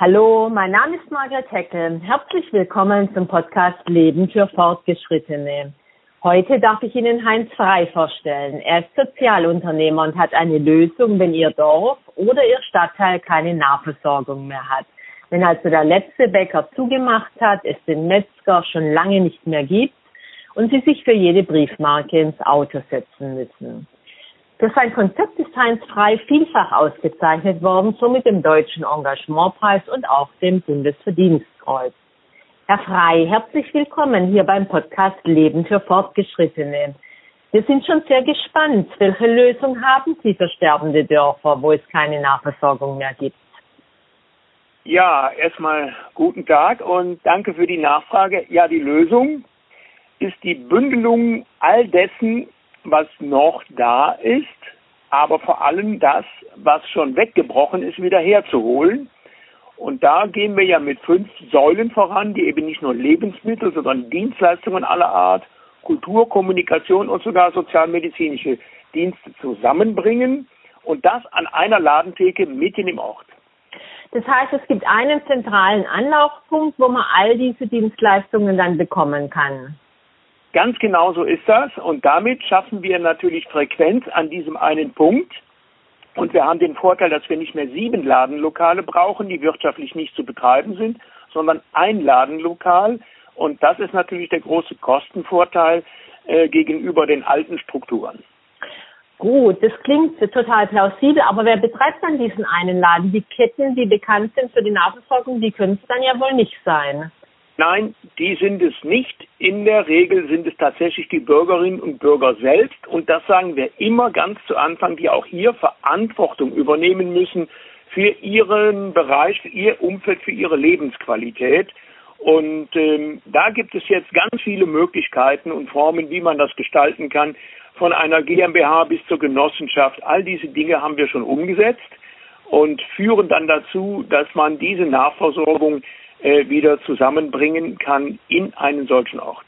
Hallo, mein Name ist Margaret Heckel. Herzlich willkommen zum Podcast Leben für Fortgeschrittene. Heute darf ich Ihnen Heinz Frei vorstellen. Er ist Sozialunternehmer und hat eine Lösung, wenn Ihr Dorf oder Ihr Stadtteil keine Nahversorgung mehr hat. Wenn also der letzte Bäcker zugemacht hat, es den Metzger schon lange nicht mehr gibt und Sie sich für jede Briefmarke ins Auto setzen müssen. Für sein Konzept ist Heinz Frei vielfach ausgezeichnet worden, so mit dem Deutschen Engagementpreis und auch dem Bundesverdienstkreuz. Herr Frei, herzlich willkommen hier beim Podcast Leben für Fortgeschrittene. Wir sind schon sehr gespannt. Welche Lösung haben Sie für sterbende Dörfer, wo es keine Nahversorgung mehr gibt? Ja, erstmal guten Tag und danke für die Nachfrage. Ja, die Lösung ist die Bündelung all dessen, was noch da ist, aber vor allem das, was schon weggebrochen ist, wieder herzuholen. Und da gehen wir ja mit fünf Säulen voran, die eben nicht nur Lebensmittel, sondern Dienstleistungen aller Art, Kultur, Kommunikation und sogar sozialmedizinische Dienste zusammenbringen und das an einer Ladentheke mitten im Ort. Das heißt, es gibt einen zentralen Anlaufpunkt, wo man all diese Dienstleistungen dann bekommen kann. Ganz genau so ist das. Und damit schaffen wir natürlich Frequenz an diesem einen Punkt. Und wir haben den Vorteil, dass wir nicht mehr sieben Ladenlokale brauchen, die wirtschaftlich nicht zu betreiben sind, sondern ein Ladenlokal. Und das ist natürlich der große Kostenvorteil äh, gegenüber den alten Strukturen. Gut, das klingt total plausibel, aber wer betreibt dann diesen einen Laden? Die Ketten, die bekannt sind für die Nahversorgung, die können es dann ja wohl nicht sein. Nein, die sind es nicht. In der Regel sind es tatsächlich die Bürgerinnen und Bürger selbst. Und das sagen wir immer ganz zu Anfang, die auch hier Verantwortung übernehmen müssen für ihren Bereich, für ihr Umfeld, für ihre Lebensqualität. Und ähm, da gibt es jetzt ganz viele Möglichkeiten und Formen, wie man das gestalten kann, von einer GmbH bis zur Genossenschaft. All diese Dinge haben wir schon umgesetzt und führen dann dazu, dass man diese Nachversorgung äh, wieder zusammenbringen kann in einen solchen Ort.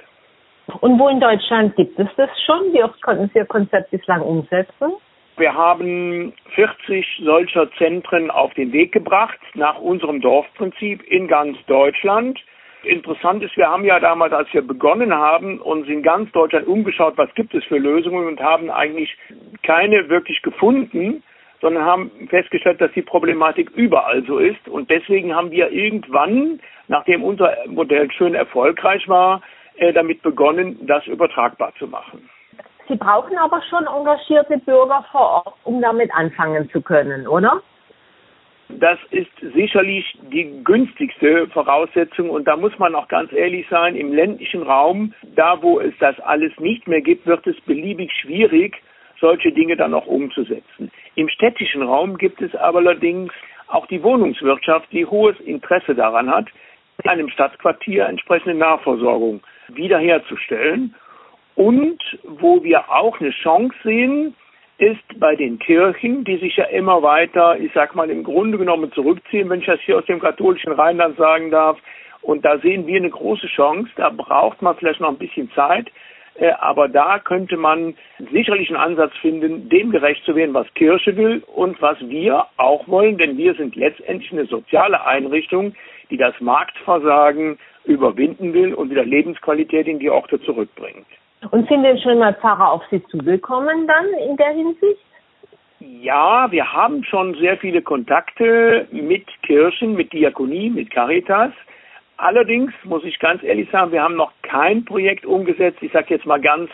Und wo in Deutschland gibt es das schon? Wie oft konnten Sie Ihr Konzept bislang umsetzen? Wir haben 40 solcher Zentren auf den Weg gebracht, nach unserem Dorfprinzip in ganz Deutschland. Interessant ist, wir haben ja damals, als wir begonnen haben, uns in ganz Deutschland umgeschaut, was gibt es für Lösungen und haben eigentlich keine wirklich gefunden sondern haben festgestellt, dass die Problematik überall so ist. Und deswegen haben wir irgendwann, nachdem unser Modell schön erfolgreich war, äh, damit begonnen, das übertragbar zu machen. Sie brauchen aber schon engagierte Bürger vor Ort, um damit anfangen zu können, oder? Das ist sicherlich die günstigste Voraussetzung und da muss man auch ganz ehrlich sein, im ländlichen Raum, da wo es das alles nicht mehr gibt, wird es beliebig schwierig, solche Dinge dann auch umzusetzen. Im städtischen Raum gibt es aber allerdings auch die Wohnungswirtschaft, die hohes Interesse daran hat, in einem Stadtquartier entsprechende Nahversorgung wiederherzustellen. Und wo wir auch eine Chance sehen, ist bei den Kirchen, die sich ja immer weiter, ich sag mal, im Grunde genommen zurückziehen, wenn ich das hier aus dem katholischen Rheinland sagen darf. Und da sehen wir eine große Chance. Da braucht man vielleicht noch ein bisschen Zeit. Äh, aber da könnte man sicherlich einen Ansatz finden, dem gerecht zu werden, was Kirche will und was wir auch wollen, denn wir sind letztendlich eine soziale Einrichtung, die das Marktversagen überwinden will und wieder Lebensqualität in die Orte zurückbringt. Und sind denn schon mal Pfarrer auf Sie zugekommen dann in der Hinsicht? Ja, wir haben schon sehr viele Kontakte mit Kirchen, mit Diakonie, mit Caritas. Allerdings muss ich ganz ehrlich sagen, wir haben noch kein Projekt umgesetzt. Ich sage jetzt mal ganz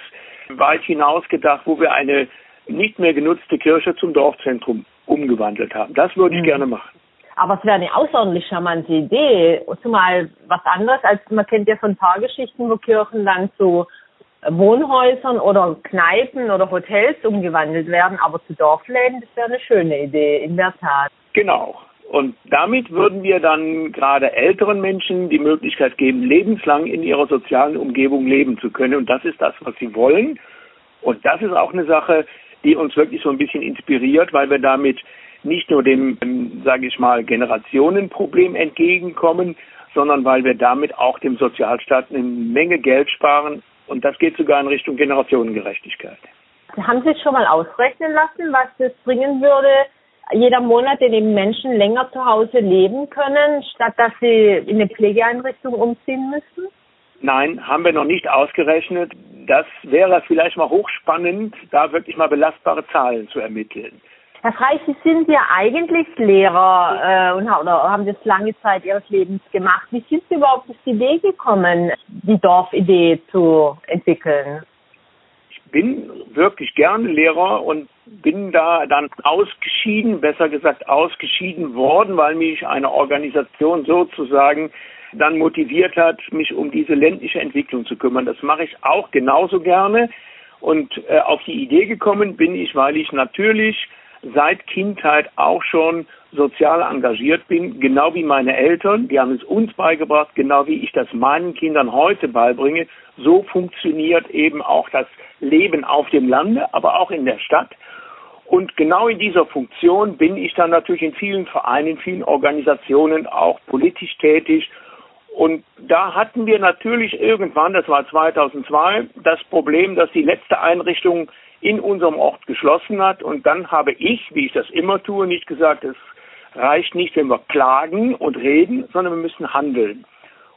weit hinausgedacht, wo wir eine nicht mehr genutzte Kirche zum Dorfzentrum umgewandelt haben. Das würde ich mhm. gerne machen. Aber es wäre eine außerordentlich charmante Idee. Zumal was anderes, als man kennt ja so ein paar Geschichten, wo Kirchen dann zu Wohnhäusern oder Kneipen oder Hotels umgewandelt werden. Aber zu Dorfläden, das wäre eine schöne Idee, in der Tat. Genau. Und damit würden wir dann gerade älteren Menschen die Möglichkeit geben, lebenslang in ihrer sozialen Umgebung leben zu können. Und das ist das, was sie wollen. Und das ist auch eine Sache, die uns wirklich so ein bisschen inspiriert, weil wir damit nicht nur dem, sage ich mal, Generationenproblem entgegenkommen, sondern weil wir damit auch dem Sozialstaat eine Menge Geld sparen. Und das geht sogar in Richtung Generationengerechtigkeit. Haben Sie es schon mal ausrechnen lassen, was das bringen würde, jeder Monat, in dem Menschen länger zu Hause leben können, statt dass sie in eine Pflegeeinrichtung umziehen müssen? Nein, haben wir noch nicht ausgerechnet. Das wäre vielleicht mal hochspannend, da wirklich mal belastbare Zahlen zu ermitteln. Herr Frey, Sie sind ja eigentlich Lehrer äh, und oder haben das lange Zeit Ihres Lebens gemacht. Wie sind Sie überhaupt auf die Idee gekommen, die Dorfidee zu entwickeln? Ich bin wirklich gerne Lehrer und bin da dann ausgeschieden, besser gesagt ausgeschieden worden, weil mich eine Organisation sozusagen dann motiviert hat, mich um diese ländliche Entwicklung zu kümmern. Das mache ich auch genauso gerne. Und äh, auf die Idee gekommen bin ich, weil ich natürlich seit Kindheit auch schon sozial engagiert bin, genau wie meine Eltern. Die haben es uns beigebracht, genau wie ich das meinen Kindern heute beibringe. So funktioniert eben auch das Leben auf dem Lande, aber auch in der Stadt. Und genau in dieser Funktion bin ich dann natürlich in vielen Vereinen, in vielen Organisationen auch politisch tätig. Und da hatten wir natürlich irgendwann, das war 2002, das Problem, dass die letzte Einrichtung in unserem Ort geschlossen hat. Und dann habe ich, wie ich das immer tue, nicht gesagt, es reicht nicht, wenn wir klagen und reden, sondern wir müssen handeln.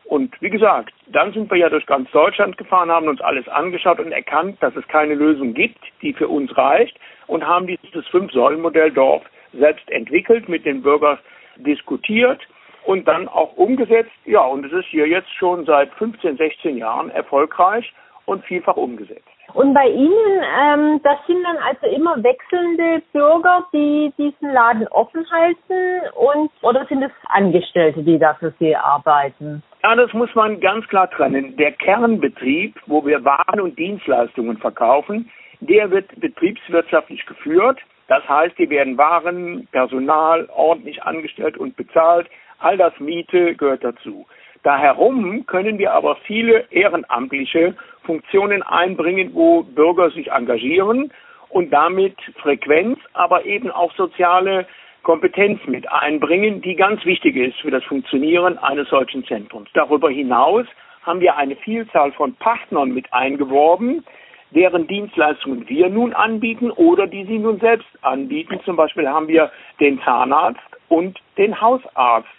Und wie gesagt, dann sind wir ja durch ganz Deutschland gefahren, haben uns alles angeschaut und erkannt, dass es keine Lösung gibt, die für uns reicht und haben dieses Fünf-Säulen-Modell Dorf selbst entwickelt, mit den Bürgern diskutiert und dann auch umgesetzt. Ja, und es ist hier jetzt schon seit 15, 16 Jahren erfolgreich und vielfach umgesetzt. Und bei Ihnen, ähm, das sind dann also immer wechselnde Bürger, die diesen Laden offen halten und oder sind es Angestellte, die da für Sie arbeiten? Ja, das muss man ganz klar trennen. Der Kernbetrieb, wo wir Waren und Dienstleistungen verkaufen, der wird betriebswirtschaftlich geführt. Das heißt, die werden Waren, Personal ordentlich angestellt und bezahlt. All das Miete gehört dazu. Da herum können wir aber viele ehrenamtliche Funktionen einbringen, wo Bürger sich engagieren und damit Frequenz, aber eben auch soziale Kompetenz mit einbringen, die ganz wichtig ist für das Funktionieren eines solchen Zentrums. Darüber hinaus haben wir eine Vielzahl von Partnern mit eingeworben, deren Dienstleistungen wir nun anbieten oder die sie nun selbst anbieten. Zum Beispiel haben wir den Zahnarzt und den Hausarzt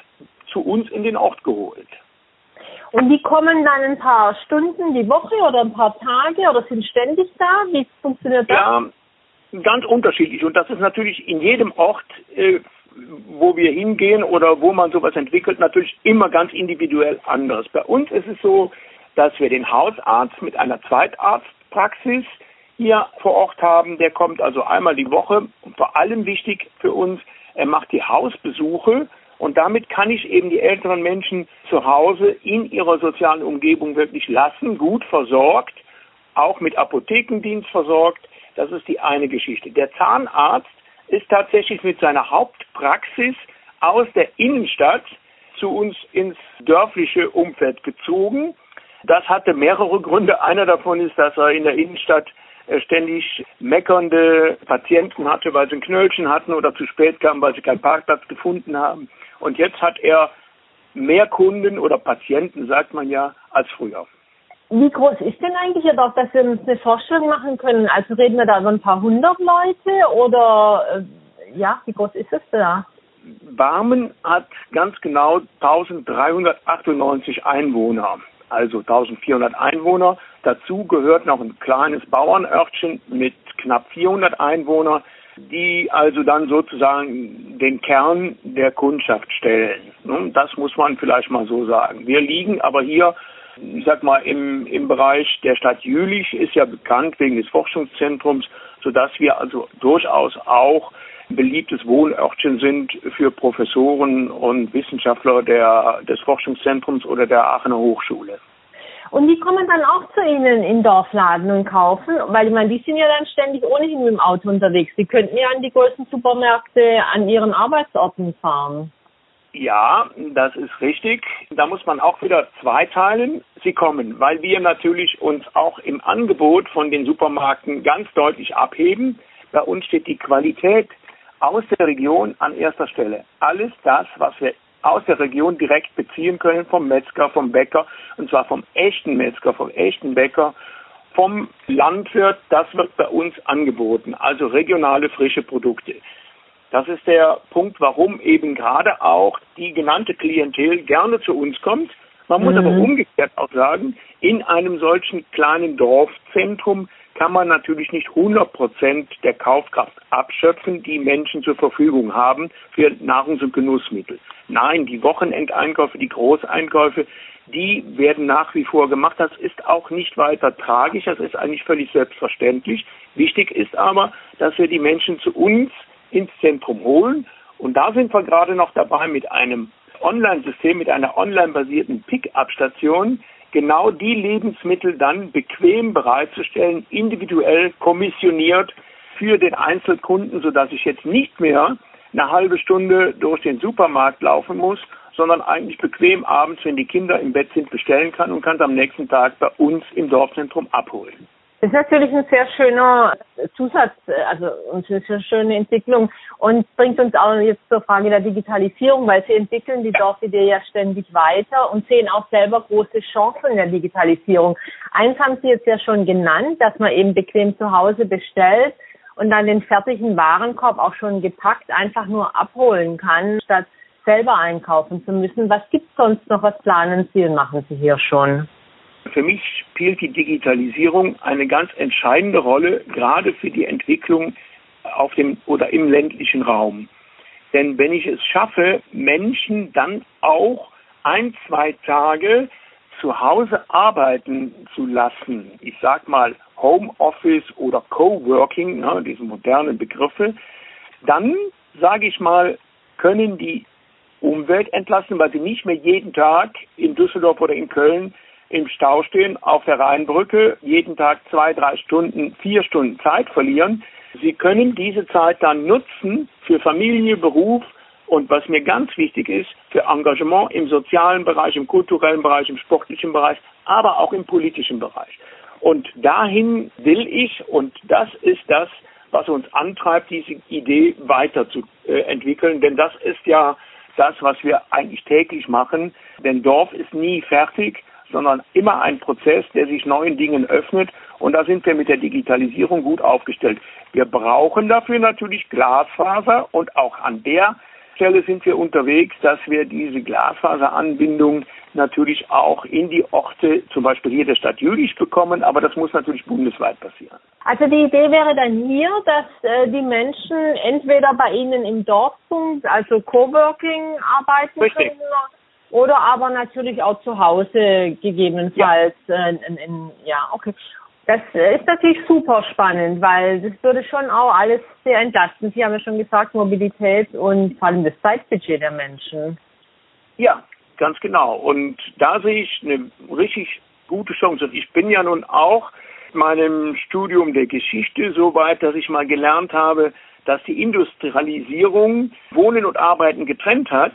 zu uns in den Ort geholt. Und die kommen dann ein paar Stunden die Woche oder ein paar Tage oder sind ständig da? Wie funktioniert das? Ja, ganz unterschiedlich. Und das ist natürlich in jedem Ort, äh, wo wir hingehen oder wo man sowas entwickelt, natürlich immer ganz individuell anders. Bei uns ist es so, dass wir den Hausarzt mit einer Zweitarztpraxis hier vor Ort haben. Der kommt also einmal die Woche und vor allem wichtig für uns, er macht die Hausbesuche und damit kann ich eben die älteren Menschen zu Hause in ihrer sozialen Umgebung wirklich lassen, gut versorgt, auch mit Apothekendienst versorgt. Das ist die eine Geschichte. Der Zahnarzt ist tatsächlich mit seiner Hauptpraxis aus der Innenstadt zu uns ins dörfliche Umfeld gezogen. Das hatte mehrere Gründe. Einer davon ist, dass er in der Innenstadt äh, ständig meckernde Patienten hatte, weil sie ein Knöllchen hatten oder zu spät kamen, weil sie keinen Parkplatz gefunden haben. Und jetzt hat er mehr Kunden oder Patienten, sagt man ja, als früher. Wie groß ist denn eigentlich Ihr Dorf, dass wir uns eine Vorstellung machen können? Also reden wir da über ein paar hundert Leute oder äh, ja, wie groß ist es da? Barmen hat ganz genau 1398 Einwohner, also 1400 Einwohner. Dazu gehört noch ein kleines Bauernörtchen mit knapp 400 Einwohnern die also dann sozusagen den Kern der Kundschaft stellen. Das muss man vielleicht mal so sagen. Wir liegen aber hier, ich sag mal, im, im Bereich der Stadt Jülich ist ja bekannt wegen des Forschungszentrums, sodass wir also durchaus auch ein beliebtes Wohnörtchen sind für Professoren und Wissenschaftler der, des Forschungszentrums oder der Aachener Hochschule. Und die kommen dann auch zu Ihnen in Dorfladen und kaufen, weil ich meine, die sind ja dann ständig ohnehin mit dem Auto unterwegs. Die könnten ja an die größten Supermärkte an ihren Arbeitsorten fahren. Ja, das ist richtig. Da muss man auch wieder zweiteilen. Sie kommen, weil wir natürlich uns auch im Angebot von den Supermärkten ganz deutlich abheben. Bei uns steht die Qualität aus der Region an erster Stelle. Alles das, was wir aus der Region direkt beziehen können vom Metzger, vom Bäcker, und zwar vom echten Metzger, vom echten Bäcker, vom Landwirt, das wird bei uns angeboten, also regionale frische Produkte. Das ist der Punkt, warum eben gerade auch die genannte Klientel gerne zu uns kommt. Man muss mhm. aber umgekehrt auch sagen, in einem solchen kleinen Dorfzentrum kann man natürlich nicht 100 Prozent der Kaufkraft abschöpfen, die Menschen zur Verfügung haben für Nahrungs- und Genussmittel. Nein, die Wochenendeinkäufe, die Großeinkäufe, die werden nach wie vor gemacht. Das ist auch nicht weiter tragisch, das ist eigentlich völlig selbstverständlich. Wichtig ist aber, dass wir die Menschen zu uns ins Zentrum holen. Und da sind wir gerade noch dabei mit einem Online-System, mit einer online-basierten Pick-up-Station, genau die Lebensmittel dann bequem bereitzustellen, individuell kommissioniert für den Einzelkunden, sodass ich jetzt nicht mehr eine halbe Stunde durch den Supermarkt laufen muss, sondern eigentlich bequem abends, wenn die Kinder im Bett sind, bestellen kann und kann es am nächsten Tag bei uns im Dorfzentrum abholen. Das ist natürlich ein sehr schöner Zusatz, also eine sehr schöne Entwicklung und bringt uns auch jetzt zur Frage der Digitalisierung, weil Sie entwickeln die Dorfidee ja ständig weiter und sehen auch selber große Chancen in der Digitalisierung. Eins haben Sie jetzt ja schon genannt, dass man eben bequem zu Hause bestellt und dann den fertigen Warenkorb auch schon gepackt einfach nur abholen kann, statt selber einkaufen zu müssen. Was gibt es sonst noch? Was planen Sie und machen Sie hier schon? Für mich spielt die Digitalisierung eine ganz entscheidende Rolle, gerade für die Entwicklung auf dem oder im ländlichen Raum. Denn wenn ich es schaffe, Menschen dann auch ein, zwei Tage zu Hause arbeiten zu lassen, ich sag mal Homeoffice oder Coworking, ne, diese modernen Begriffe, dann sage ich mal, können die Umwelt entlasten, weil sie nicht mehr jeden Tag in Düsseldorf oder in Köln im Stau stehen auf der Rheinbrücke, jeden Tag zwei, drei Stunden, vier Stunden Zeit verlieren. Sie können diese Zeit dann nutzen für Familie, Beruf und was mir ganz wichtig ist, für Engagement im sozialen Bereich, im kulturellen Bereich, im sportlichen Bereich, aber auch im politischen Bereich. Und dahin will ich, und das ist das, was uns antreibt, diese Idee weiterzuentwickeln, denn das ist ja das, was wir eigentlich täglich machen. Denn Dorf ist nie fertig sondern immer ein Prozess, der sich neuen Dingen öffnet. Und da sind wir mit der Digitalisierung gut aufgestellt. Wir brauchen dafür natürlich Glasfaser und auch an der Stelle sind wir unterwegs, dass wir diese Glasfaseranbindung natürlich auch in die Orte, zum Beispiel hier der Stadt Jülich bekommen, aber das muss natürlich bundesweit passieren. Also die Idee wäre dann hier, dass äh, die Menschen entweder bei Ihnen im Dorfpunkt, also Coworking arbeiten Richtig. können, oder aber natürlich auch zu Hause gegebenenfalls. Ja, äh, in, in, ja okay. Das ist natürlich super spannend, weil das würde schon auch alles sehr entlasten. Sie haben ja schon gesagt, Mobilität und vor allem das Zeitbudget der Menschen. Ja, ganz genau. Und da sehe ich eine richtig gute Chance. Und ich bin ja nun auch in meinem Studium der Geschichte so weit, dass ich mal gelernt habe, dass die Industrialisierung Wohnen und Arbeiten getrennt hat.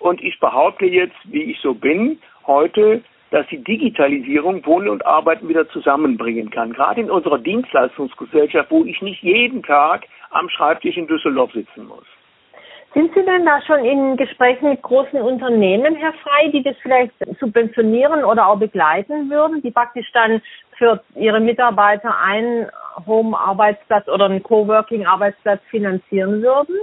Und ich behaupte jetzt, wie ich so bin, heute, dass die Digitalisierung Wohnen und Arbeiten wieder zusammenbringen kann. Gerade in unserer Dienstleistungsgesellschaft, wo ich nicht jeden Tag am Schreibtisch in Düsseldorf sitzen muss. Sind Sie denn da schon in Gesprächen mit großen Unternehmen, Herr Frei, die das vielleicht subventionieren oder auch begleiten würden, die praktisch dann für ihre Mitarbeiter einen Home-Arbeitsplatz oder einen Coworking-Arbeitsplatz finanzieren würden?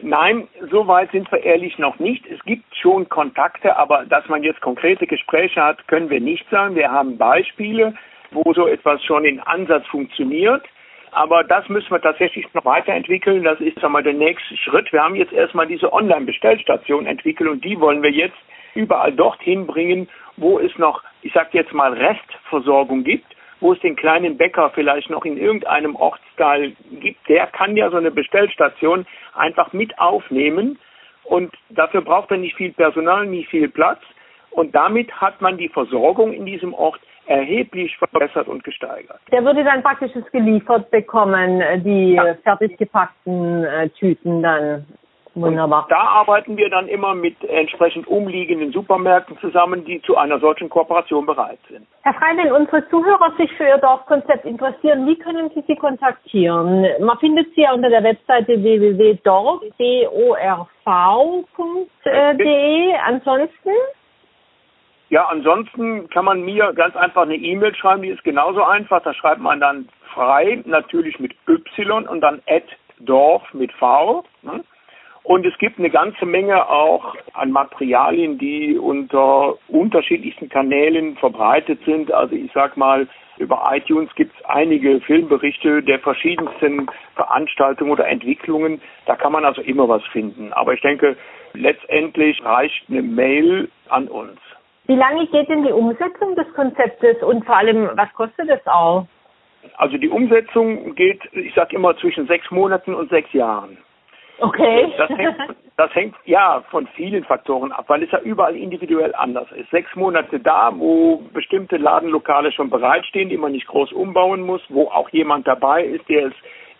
Nein, so weit sind wir ehrlich noch nicht. Es gibt schon Kontakte, aber dass man jetzt konkrete Gespräche hat, können wir nicht sagen. Wir haben Beispiele, wo so etwas schon in Ansatz funktioniert. Aber das müssen wir tatsächlich noch weiterentwickeln. Das ist einmal der nächste Schritt. Wir haben jetzt erstmal diese Online-Bestellstation entwickelt und die wollen wir jetzt überall dorthin bringen, wo es noch, ich sage jetzt mal, Restversorgung gibt wo es den kleinen Bäcker vielleicht noch in irgendeinem Ortsteil gibt, der kann ja so eine Bestellstation einfach mit aufnehmen und dafür braucht er nicht viel Personal, nicht viel Platz und damit hat man die Versorgung in diesem Ort erheblich verbessert und gesteigert. Der würde dann praktisch es geliefert bekommen, äh, die ja. fertig gepackten äh, Tüten dann Wunderbar. Und da arbeiten wir dann immer mit entsprechend umliegenden Supermärkten zusammen, die zu einer solchen Kooperation bereit sind. Herr Frei, wenn unsere Zuhörer sich für Ihr Dorfkonzept interessieren, wie können Sie Sie kontaktieren? Man findet Sie ja unter der Webseite www.dorf.de. Ansonsten? Ja, ansonsten kann man mir ganz einfach eine E-Mail schreiben, die ist genauso einfach. Da schreibt man dann frei, natürlich mit Y und dann at Dorf mit V. Ne? Und es gibt eine ganze Menge auch an Materialien, die unter unterschiedlichsten Kanälen verbreitet sind. Also ich sag mal, über iTunes gibt es einige Filmberichte der verschiedensten Veranstaltungen oder Entwicklungen. Da kann man also immer was finden. Aber ich denke, letztendlich reicht eine Mail an uns. Wie lange geht denn die Umsetzung des Konzeptes und vor allem, was kostet es auch? Also die Umsetzung geht, ich sage immer, zwischen sechs Monaten und sechs Jahren. Okay. Das hängt, das hängt ja von vielen Faktoren ab, weil es ja überall individuell anders ist. Sechs Monate da, wo bestimmte Ladenlokale schon bereitstehen, die man nicht groß umbauen muss, wo auch jemand dabei ist, der es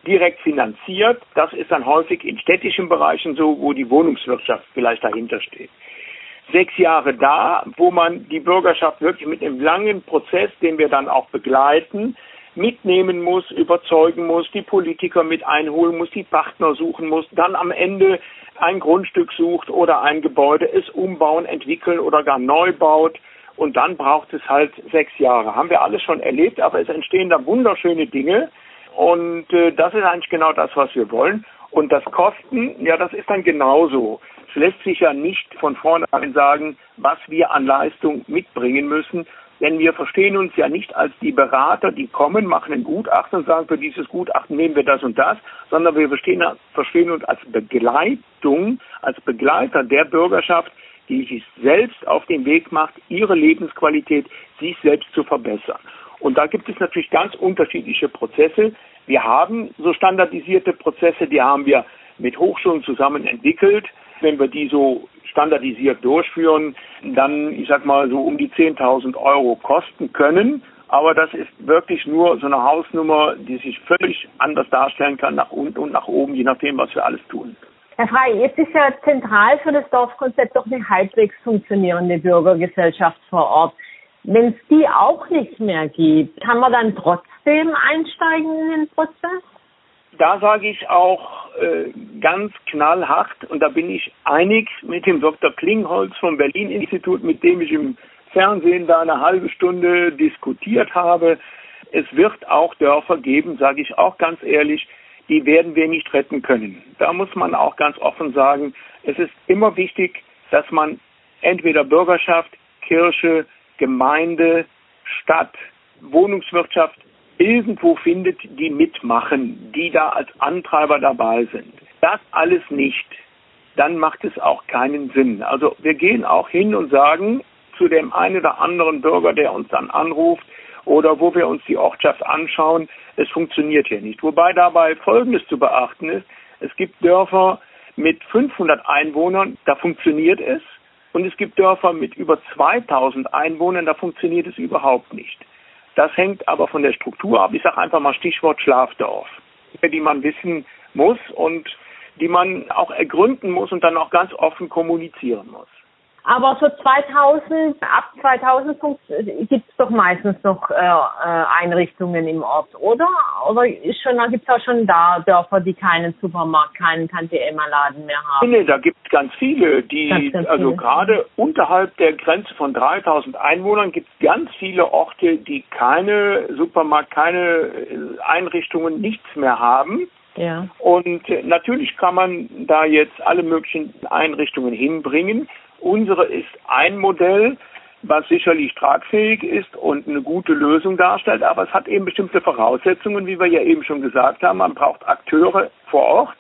direkt finanziert. Das ist dann häufig in städtischen Bereichen so, wo die Wohnungswirtschaft vielleicht dahinter steht. Sechs Jahre da, wo man die Bürgerschaft wirklich mit einem langen Prozess, den wir dann auch begleiten, mitnehmen muss, überzeugen muss, die Politiker mit einholen muss, die Partner suchen muss, dann am Ende ein Grundstück sucht oder ein Gebäude, es umbauen, entwickeln oder gar neu baut. Und dann braucht es halt sechs Jahre. Haben wir alles schon erlebt, aber es entstehen da wunderschöne Dinge. Und äh, das ist eigentlich genau das, was wir wollen. Und das Kosten, ja, das ist dann genauso. Es lässt sich ja nicht von vornherein sagen, was wir an Leistung mitbringen müssen, denn wir verstehen uns ja nicht als die Berater, die kommen, machen ein Gutachten und sagen, für dieses Gutachten nehmen wir das und das, sondern wir verstehen, verstehen uns als Begleitung, als Begleiter der Bürgerschaft, die sich selbst auf den Weg macht, ihre Lebensqualität sich selbst zu verbessern. Und da gibt es natürlich ganz unterschiedliche Prozesse. Wir haben so standardisierte Prozesse, die haben wir mit Hochschulen zusammen entwickelt. Wenn wir die so standardisiert durchführen, dann, ich sag mal, so um die 10.000 Euro kosten können. Aber das ist wirklich nur so eine Hausnummer, die sich völlig anders darstellen kann, nach unten und nach oben, je nachdem, was wir alles tun. Herr Frey, jetzt ist ja zentral für das Dorfkonzept doch eine halbwegs funktionierende Bürgergesellschaft vor Ort. Wenn es die auch nicht mehr gibt, kann man dann trotzdem einsteigen in den Prozess? Da sage ich auch äh, ganz knallhart, und da bin ich einig mit dem Dr. Klingholz vom Berlin-Institut, mit dem ich im Fernsehen da eine halbe Stunde diskutiert habe. Es wird auch Dörfer geben, sage ich auch ganz ehrlich, die werden wir nicht retten können. Da muss man auch ganz offen sagen, es ist immer wichtig, dass man entweder Bürgerschaft, Kirche, Gemeinde, Stadt, Wohnungswirtschaft irgendwo findet, die mitmachen, die da als Antreiber dabei sind. Das alles nicht, dann macht es auch keinen Sinn. Also wir gehen auch hin und sagen zu dem einen oder anderen Bürger, der uns dann anruft oder wo wir uns die Ortschaft anschauen, es funktioniert hier nicht. Wobei dabei Folgendes zu beachten ist, es gibt Dörfer mit 500 Einwohnern, da funktioniert es. Und es gibt Dörfer mit über 2000 Einwohnern, da funktioniert es überhaupt nicht. Das hängt aber von der Struktur ab. Ich sage einfach mal Stichwort Schlafdorf, die man wissen muss und die man auch ergründen muss und dann auch ganz offen kommunizieren muss. Aber so 2000, ab 2000 gibt es doch meistens noch äh, äh, Einrichtungen im Ort, oder? Oder ist schon, gibt es auch schon da Dörfer, die keinen Supermarkt, keinen Tante-Emma-Laden mehr haben? Nee, da gibt es ganz viele, die, ganz, ganz also gerade unterhalb der Grenze von 3000 Einwohnern gibt es ganz viele Orte, die keine Supermarkt, keine äh, Einrichtungen, nichts mehr haben. Ja. Und äh, natürlich kann man da jetzt alle möglichen Einrichtungen hinbringen. Unsere ist ein Modell, was sicherlich tragfähig ist und eine gute Lösung darstellt, aber es hat eben bestimmte Voraussetzungen, wie wir ja eben schon gesagt haben. Man braucht Akteure vor Ort.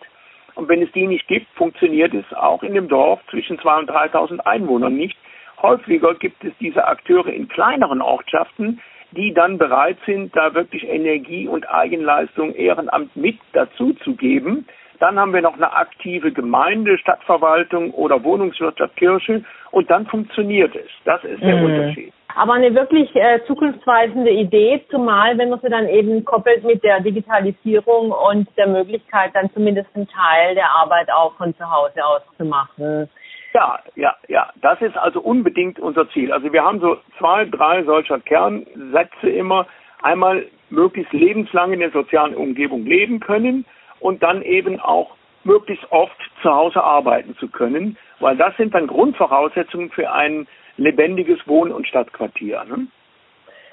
Und wenn es die nicht gibt, funktioniert es auch in dem Dorf zwischen 2.000 und 3.000 Einwohnern nicht. Häufiger gibt es diese Akteure in kleineren Ortschaften, die dann bereit sind, da wirklich Energie und Eigenleistung, Ehrenamt mit dazu zu geben. Dann haben wir noch eine aktive Gemeinde, Stadtverwaltung oder Wohnungswirtschaft, Kirche und dann funktioniert es. Das ist der mhm. Unterschied. Aber eine wirklich äh, zukunftsweisende Idee, zumal wenn man sie dann eben koppelt mit der Digitalisierung und der Möglichkeit, dann zumindest einen Teil der Arbeit auch von zu Hause aus zu machen. Ja, ja, ja. Das ist also unbedingt unser Ziel. Also wir haben so zwei, drei solcher Kernsätze immer. Einmal möglichst lebenslang in der sozialen Umgebung leben können und dann eben auch möglichst oft zu Hause arbeiten zu können, weil das sind dann Grundvoraussetzungen für ein lebendiges Wohn- und Stadtquartier. Ne?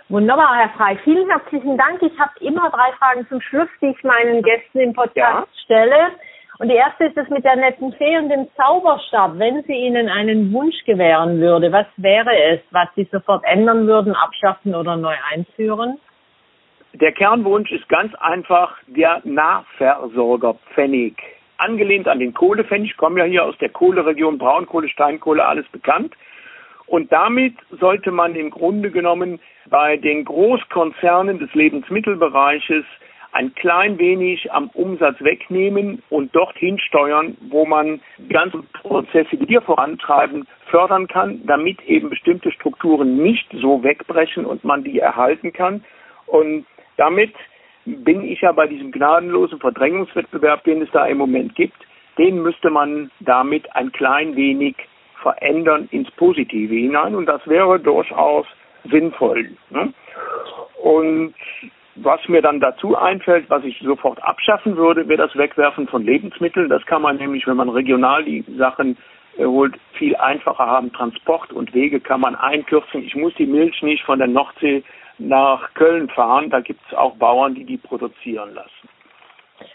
Wunderbar, Herr Frei. Vielen herzlichen Dank. Ich habe immer drei Fragen zum Schluss, die ich meinen Gästen im Podcast ja. stelle. Und die erste ist das mit der netten Fee und dem Zauberstab. Wenn sie Ihnen einen Wunsch gewähren würde, was wäre es, was Sie sofort ändern würden, abschaffen oder neu einführen? Der Kernwunsch ist ganz einfach der Nahversorgerpfennig. Angelehnt an den Kohlepfennig, ich komme ja hier aus der Kohleregion, Braunkohle, Steinkohle, alles bekannt. Und damit sollte man im Grunde genommen bei den Großkonzernen des Lebensmittelbereiches ein klein wenig am Umsatz wegnehmen und dorthin steuern, wo man die ganzen Prozesse, die wir vorantreiben, fördern kann, damit eben bestimmte Strukturen nicht so wegbrechen und man die erhalten kann. Und damit bin ich ja bei diesem gnadenlosen Verdrängungswettbewerb, den es da im Moment gibt, den müsste man damit ein klein wenig verändern ins Positive hinein und das wäre durchaus sinnvoll. Ne? Und was mir dann dazu einfällt, was ich sofort abschaffen würde, wäre das Wegwerfen von Lebensmitteln. Das kann man nämlich, wenn man regional die Sachen holt, viel einfacher haben. Transport und Wege kann man einkürzen. Ich muss die Milch nicht von der Nordsee nach Köln fahren. Da gibt es auch Bauern, die die produzieren lassen.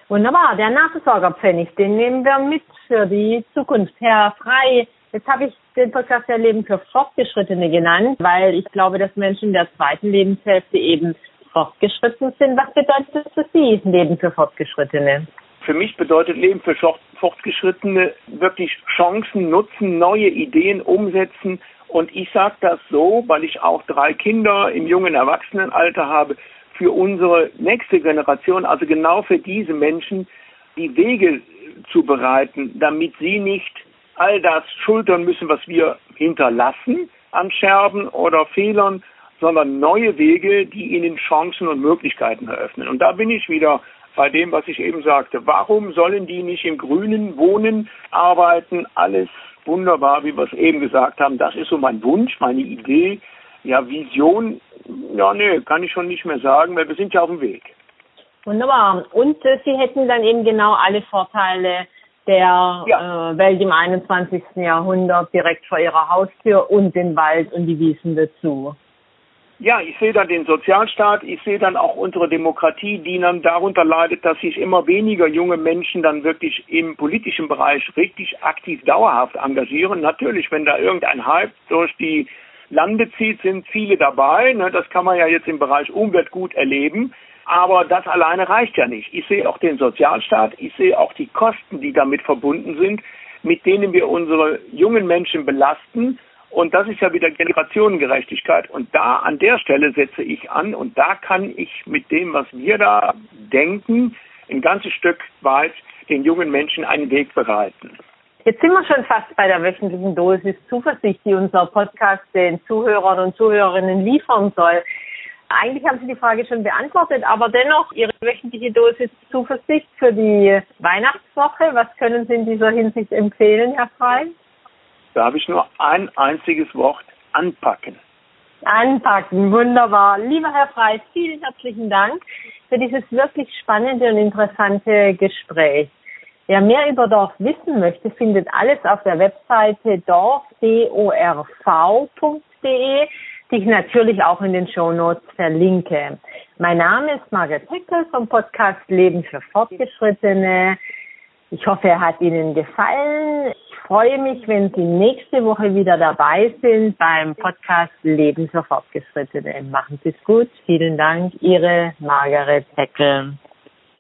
Wunderbar, der Nachsorgerpfennig, den nehmen wir mit für die Zukunft. Herr Frei, jetzt habe ich den Podcast der Leben für Fortgeschrittene genannt, weil ich glaube, dass Menschen der zweiten Lebenshälfte eben fortgeschritten sind. Was bedeutet das für Sie, Leben für Fortgeschrittene? Für mich bedeutet Leben für Fortgeschrittene wirklich Chancen nutzen, neue Ideen umsetzen. Und ich sage das so, weil ich auch drei Kinder im jungen Erwachsenenalter habe, für unsere nächste Generation, also genau für diese Menschen, die Wege zu bereiten, damit sie nicht all das schultern müssen, was wir hinterlassen an Scherben oder Fehlern, sondern neue Wege, die ihnen Chancen und Möglichkeiten eröffnen. Und da bin ich wieder bei dem, was ich eben sagte. Warum sollen die nicht im Grünen wohnen, arbeiten, alles wunderbar, wie wir es eben gesagt haben. Das ist so mein Wunsch, meine Idee. Ja, Vision, ja, nee, kann ich schon nicht mehr sagen, weil wir sind ja auf dem Weg. Wunderbar. Und äh, Sie hätten dann eben genau alle Vorteile der ja. äh, Welt im 21. Jahrhundert direkt vor Ihrer Haustür und den Wald und die Wiesen dazu. Ja, ich sehe dann den Sozialstaat, ich sehe dann auch unsere Demokratie, die dann darunter leidet, dass sich immer weniger junge Menschen dann wirklich im politischen Bereich richtig aktiv dauerhaft engagieren. Natürlich, wenn da irgendein Hype durch die Lande zieht, sind viele dabei. Ne? Das kann man ja jetzt im Bereich Umwelt gut erleben. Aber das alleine reicht ja nicht. Ich sehe auch den Sozialstaat, ich sehe auch die Kosten, die damit verbunden sind, mit denen wir unsere jungen Menschen belasten und das ist ja wieder Generationengerechtigkeit. Und da an der Stelle setze ich an und da kann ich mit dem, was wir da denken, ein ganzes Stück weit den jungen Menschen einen Weg bereiten. Jetzt sind wir schon fast bei der wöchentlichen Dosis Zuversicht, die unser Podcast den Zuhörern und Zuhörerinnen liefern soll. Eigentlich haben Sie die Frage schon beantwortet, aber dennoch Ihre wöchentliche Dosis Zuversicht für die Weihnachtswoche. Was können Sie in dieser Hinsicht empfehlen, Herr Frey? Da habe ich nur ein einziges Wort, anpacken. Anpacken, wunderbar. Lieber Herr Frey, vielen herzlichen Dank für dieses wirklich spannende und interessante Gespräch. Wer mehr über Dorf wissen möchte, findet alles auf der Webseite dorf.de, die ich natürlich auch in den Shownotes verlinke. Mein Name ist Margaret Heckel vom Podcast Leben für Fortgeschrittene. Ich hoffe, er hat Ihnen gefallen. Ich freue mich, wenn Sie nächste Woche wieder dabei sind beim Podcast Leben für Fortgeschrittene. Machen Sie es gut. Vielen Dank. Ihre Margaret Heckel.